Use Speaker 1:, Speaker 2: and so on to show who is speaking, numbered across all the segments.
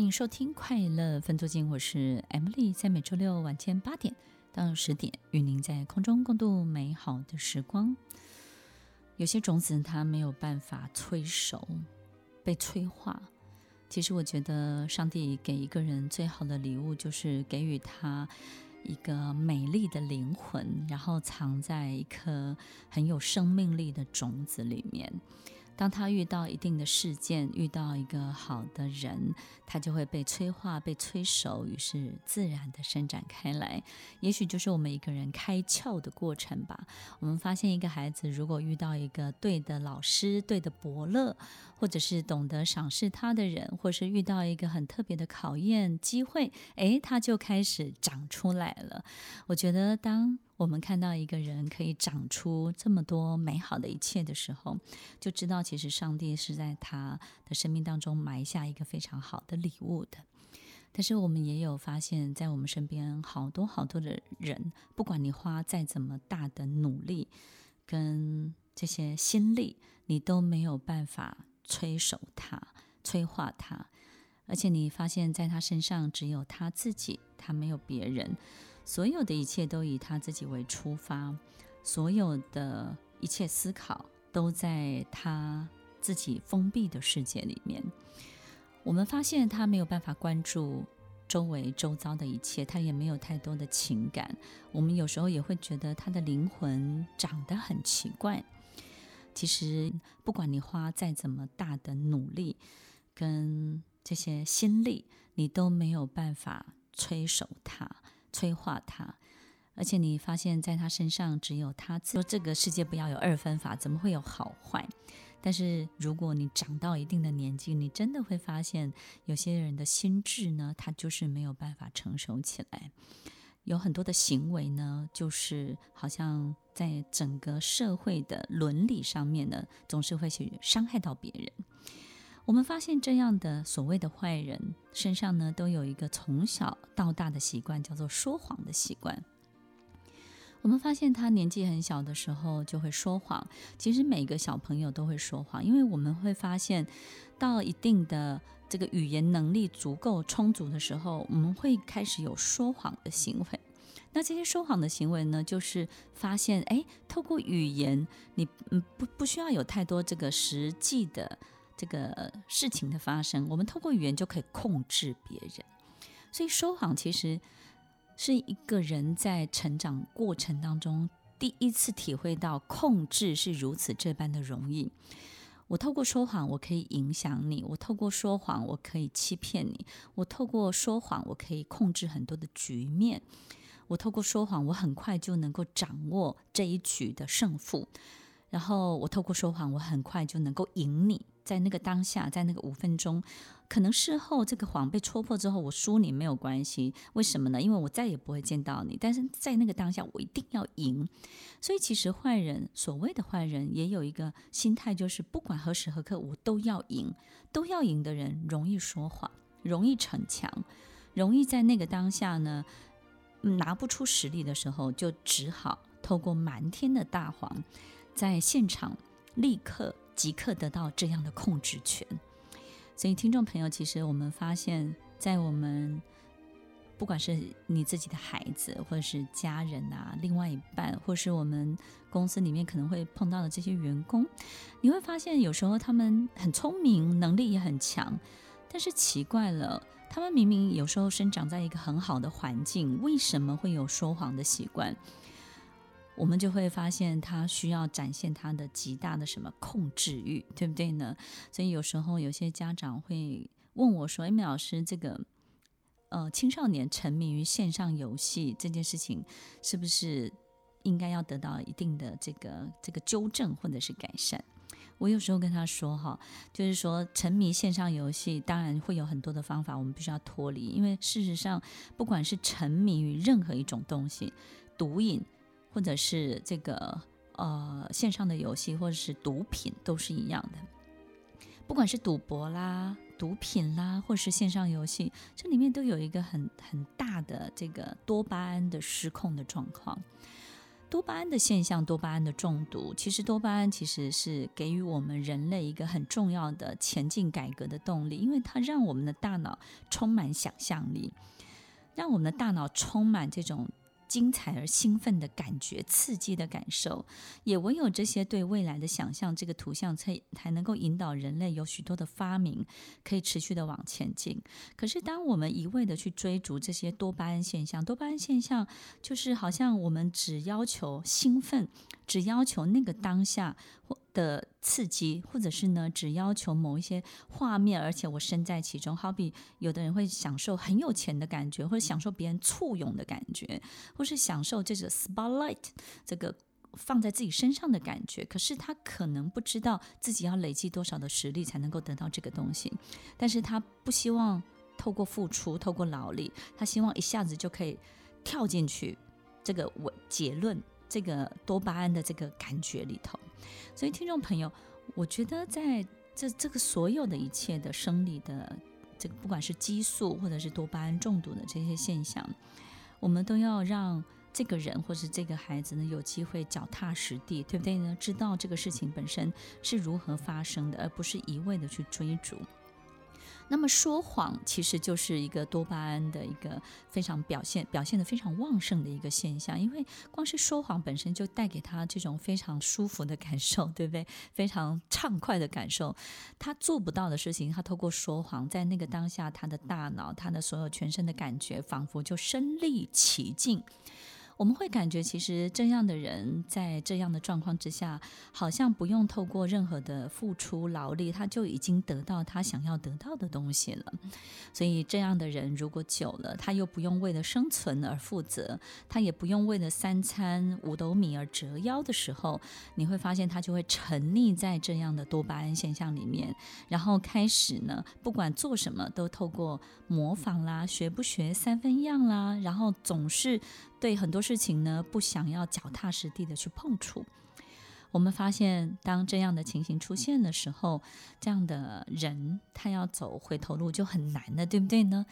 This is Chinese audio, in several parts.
Speaker 1: 欢迎收听快乐分租金，我是 Emily，在每周六晚间八点到十点，与您在空中共度美好的时光。有些种子它没有办法催熟，被催化。其实我觉得，上帝给一个人最好的礼物，就是给予他一个美丽的灵魂，然后藏在一颗很有生命力的种子里面。当他遇到一定的事件，遇到一个好的人，他就会被催化、被催熟，于是自然的伸展开来。也许就是我们一个人开窍的过程吧。我们发现一个孩子，如果遇到一个对的老师、对的伯乐，或者是懂得赏识他的人，或是遇到一个很特别的考验机会，诶，他就开始长出来了。我觉得当。我们看到一个人可以长出这么多美好的一切的时候，就知道其实上帝是在他的生命当中埋下一个非常好的礼物的。但是我们也有发现，在我们身边好多好多的人，不管你花再怎么大的努力跟这些心力，你都没有办法催熟他、催化他，而且你发现在他身上只有他自己，他没有别人。所有的一切都以他自己为出发，所有的一切思考都在他自己封闭的世界里面。我们发现他没有办法关注周围周遭的一切，他也没有太多的情感。我们有时候也会觉得他的灵魂长得很奇怪。其实，不管你花再怎么大的努力跟这些心力，你都没有办法催熟他。催化他，而且你发现在他身上只有他自。说这个世界不要有二分法，怎么会有好坏？但是如果你长到一定的年纪，你真的会发现，有些人的心智呢，他就是没有办法成熟起来。有很多的行为呢，就是好像在整个社会的伦理上面呢，总是会去伤害到别人。我们发现这样的所谓的坏人身上呢，都有一个从小到大的习惯，叫做说谎的习惯。我们发现他年纪很小的时候就会说谎。其实每个小朋友都会说谎，因为我们会发现，到一定的这个语言能力足够充足的时候，我们会开始有说谎的行为。那这些说谎的行为呢，就是发现，哎，透过语言，你嗯不不需要有太多这个实际的。这个事情的发生，我们透过语言就可以控制别人，所以说谎其实是一个人在成长过程当中第一次体会到控制是如此这般的容易。我透过说谎，我可以影响你；我透过说谎，我可以欺骗你；我透过说谎，我可以控制很多的局面；我透过说谎，我很快就能够掌握这一局的胜负。然后我透过说谎，我很快就能够赢你。在那个当下，在那个五分钟，可能事后这个谎被戳破之后，我输你没有关系。为什么呢？因为我再也不会见到你。但是在那个当下，我一定要赢。所以其实坏人，所谓的坏人，也有一个心态，就是不管何时何刻，我都要赢。都要赢的人，容易说谎，容易逞强，容易在那个当下呢，拿不出实力的时候，就只好透过瞒天的大谎。在现场立刻即刻得到这样的控制权，所以听众朋友，其实我们发现，在我们不管是你自己的孩子，或者是家人啊，另外一半，或是我们公司里面可能会碰到的这些员工，你会发现有时候他们很聪明，能力也很强，但是奇怪了，他们明明有时候生长在一个很好的环境，为什么会有说谎的习惯？我们就会发现他需要展现他的极大的什么控制欲，对不对呢？所以有时候有些家长会问我说：“哎，米老师，这个呃青少年沉迷于线上游戏这件事情，是不是应该要得到一定的这个这个纠正或者是改善？”我有时候跟他说：“哈，就是说沉迷线上游戏，当然会有很多的方法，我们必须要脱离，因为事实上，不管是沉迷于任何一种东西，毒瘾。”或者是这个呃线上的游戏，或者是毒品，都是一样的。不管是赌博啦、毒品啦，或是线上游戏，这里面都有一个很很大的这个多巴胺的失控的状况。多巴胺的现象，多巴胺的中毒，其实多巴胺其实是给予我们人类一个很重要的前进改革的动力，因为它让我们的大脑充满想象力，让我们的大脑充满这种。精彩而兴奋的感觉，刺激的感受，也唯有这些对未来的想象，这个图像才才能够引导人类有许多的发明，可以持续的往前进。可是，当我们一味的去追逐这些多巴胺现象，多巴胺现象就是好像我们只要求兴奋，只要求那个当下或。的刺激，或者是呢，只要求某一些画面，而且我身在其中。好比有的人会享受很有钱的感觉，或者享受别人簇拥的感觉，或是享受这个 spotlight 这个放在自己身上的感觉。可是他可能不知道自己要累积多少的实力才能够得到这个东西，但是他不希望透过付出，透过劳力，他希望一下子就可以跳进去这个我结论这个多巴胺的这个感觉里头。所以，听众朋友，我觉得在这这个所有的一切的生理的这个，不管是激素或者是多巴胺中毒的这些现象，我们都要让这个人或是这个孩子呢有机会脚踏实地，对不对呢？知道这个事情本身是如何发生的，而不是一味的去追逐。那么说谎其实就是一个多巴胺的一个非常表现表现得非常旺盛的一个现象，因为光是说谎本身就带给他这种非常舒服的感受，对不对？非常畅快的感受。他做不到的事情，他透过说谎，在那个当下，他的大脑，他的所有全身的感觉，仿佛就身历其境。我们会感觉，其实这样的人在这样的状况之下，好像不用透过任何的付出劳力，他就已经得到他想要得到的东西了。所以，这样的人如果久了，他又不用为了生存而负责，他也不用为了三餐五斗米而折腰的时候，你会发现他就会沉溺在这样的多巴胺现象里面，然后开始呢，不管做什么都透过模仿啦、学不学三分样啦，然后总是。对很多事情呢，不想要脚踏实地的去碰触。我们发现，当这样的情形出现的时候，这样的人他要走回头路就很难了，对不对呢？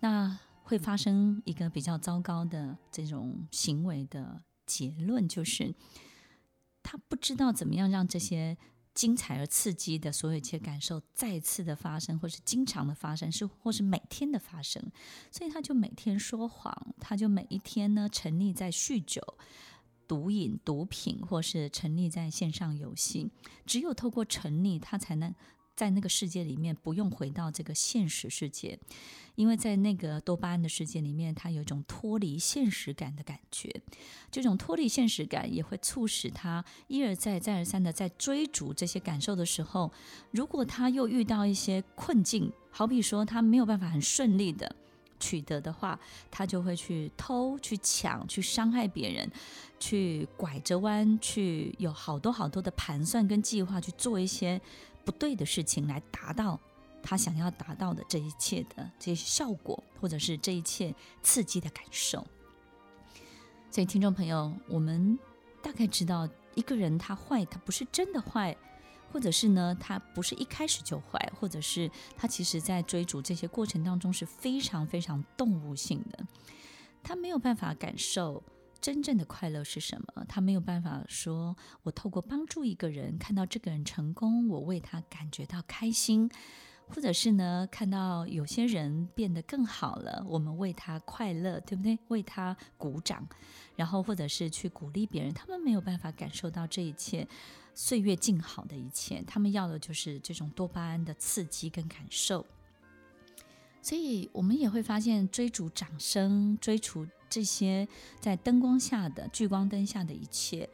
Speaker 1: 那会发生一个比较糟糕的这种行为的结论，就是他不知道怎么样让这些。精彩而刺激的所有一切感受再次的发生，或是经常的发生，是或是每天的发生，所以他就每天说谎，他就每一天呢沉溺在酗酒、毒瘾、毒品，或是沉溺在线上游戏。只有透过沉溺，他才能在那个世界里面不用回到这个现实世界。因为在那个多巴胺的世界里面，他有一种脱离现实感的感觉，这种脱离现实感也会促使他一而再、再而三的在追逐这些感受的时候，如果他又遇到一些困境，好比说他没有办法很顺利的取得的话，他就会去偷、去抢、去伤害别人，去拐着弯，去有好多好多的盘算跟计划去做一些不对的事情来达到。他想要达到的这一切的这些效果，或者是这一切刺激的感受。所以，听众朋友，我们大概知道，一个人他坏，他不是真的坏，或者是呢，他不是一开始就坏，或者是他其实在追逐这些过程当中是非常非常动物性的。他没有办法感受真正的快乐是什么，他没有办法说，我透过帮助一个人，看到这个人成功，我为他感觉到开心。或者是呢，看到有些人变得更好了，我们为他快乐，对不对？为他鼓掌，然后或者是去鼓励别人，他们没有办法感受到这一切岁月静好的一切，他们要的就是这种多巴胺的刺激跟感受。所以，我们也会发现，追逐掌声，追逐这些在灯光下的聚光灯下的一切，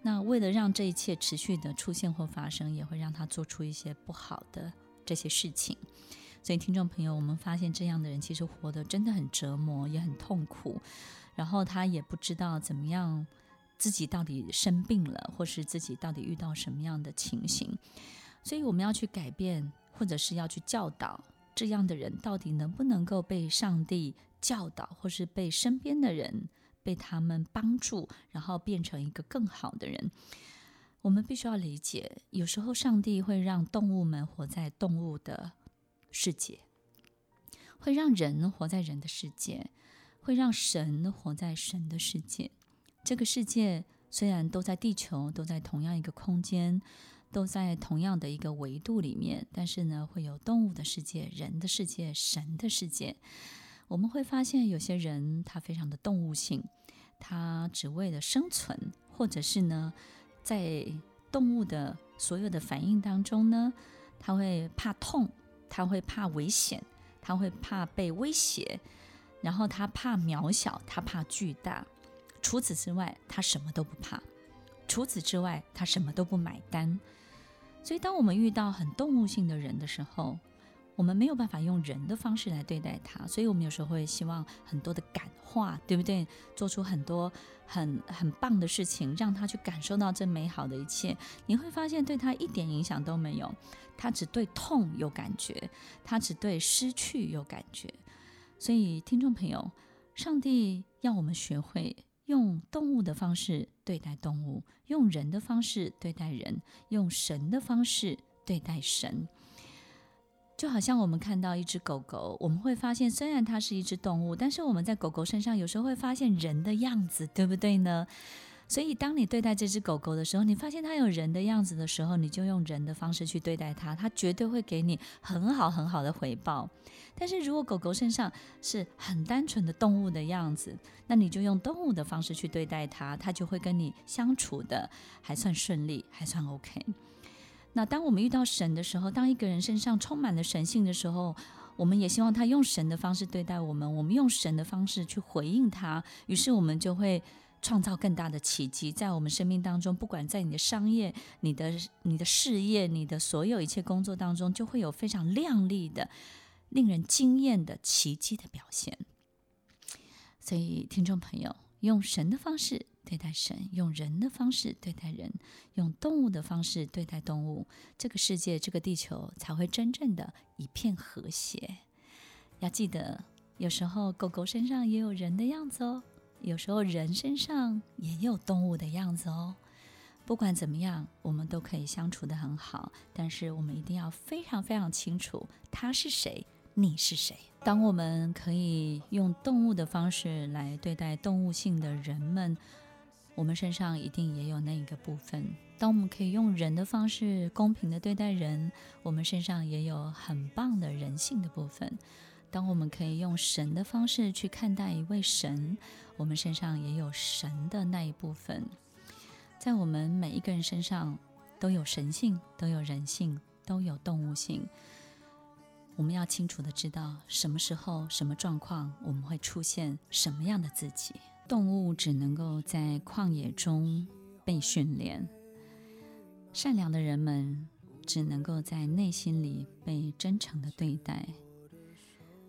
Speaker 1: 那为了让这一切持续的出现或发生，也会让他做出一些不好的。这些事情，所以听众朋友，我们发现这样的人其实活得真的很折磨，也很痛苦。然后他也不知道怎么样，自己到底生病了，或是自己到底遇到什么样的情形。所以我们要去改变，或者是要去教导这样的人，到底能不能够被上帝教导，或是被身边的人被他们帮助，然后变成一个更好的人。我们必须要理解，有时候上帝会让动物们活在动物的世界，会让人活在人的世界，会让神活在神的世界。这个世界虽然都在地球，都在同样一个空间，都在同样的一个维度里面，但是呢，会有动物的世界、人的世界、神的世界。我们会发现，有些人他非常的动物性，他只为了生存，或者是呢，在动物的所有的反应当中呢，他会怕痛，他会怕危险，他会怕被威胁，然后他怕渺小，他怕巨大。除此之外，他什么都不怕；除此之外，他什么都不买单。所以，当我们遇到很动物性的人的时候，我们没有办法用人的方式来对待他。所以我们有时候会希望很多的感化，对不对？做出很多很很棒的事情，让他去感受到这美好的一切。你会发现，对他一点影响都没有。他只对痛有感觉，他只对失去有感觉。所以，听众朋友，上帝要我们学会。用动物的方式对待动物，用人的方式对待人，用神的方式对待神。就好像我们看到一只狗狗，我们会发现，虽然它是一只动物，但是我们在狗狗身上有时候会发现人的样子，对不对呢？所以，当你对待这只狗狗的时候，你发现它有人的样子的时候，你就用人的方式去对待它，它绝对会给你很好很好的回报。但是如果狗狗身上是很单纯的动物的样子，那你就用动物的方式去对待它，它就会跟你相处的还算顺利，还算 OK。那当我们遇到神的时候，当一个人身上充满了神性的时候，我们也希望他用神的方式对待我们，我们用神的方式去回应他，于是我们就会。创造更大的奇迹，在我们生命当中，不管在你的商业、你的、你的事业、你的所有一切工作当中，就会有非常亮丽的、令人惊艳的奇迹的表现。所以，听众朋友，用神的方式对待神，用人的方式对待人，用动物的方式对待动物，这个世界、这个地球才会真正的一片和谐。要记得，有时候狗狗身上也有人的样子哦。有时候人身上也有动物的样子哦。不管怎么样，我们都可以相处得很好。但是我们一定要非常非常清楚，他是谁，你是谁。当我们可以用动物的方式来对待动物性的人们，我们身上一定也有那一个部分。当我们可以用人的方式公平地对待人，我们身上也有很棒的人性的部分。当我们可以用神的方式去看待一位神，我们身上也有神的那一部分。在我们每一个人身上都有神性，都有人性，都有动物性。我们要清楚的知道什么时候、什么状况，我们会出现什么样的自己。动物只能够在旷野中被训练，善良的人们只能够在内心里被真诚的对待。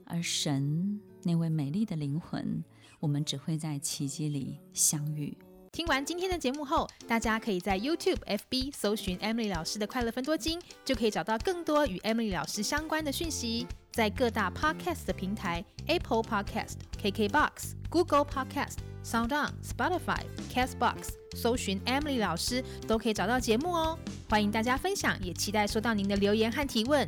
Speaker 1: 而神那位美丽的灵魂，我们只会在奇迹里相遇。
Speaker 2: 听完今天的节目后，大家可以在 YouTube、FB 搜寻 Emily 老师的快乐分多金，就可以找到更多与 Emily 老师相关的讯息。在各大 Podcast 的平台，Apple Podcast、KKBox、Google Podcast、SoundOn、Spotify、Castbox，搜寻 Emily 老师都可以找到节目哦。欢迎大家分享，也期待收到您的留言和提问。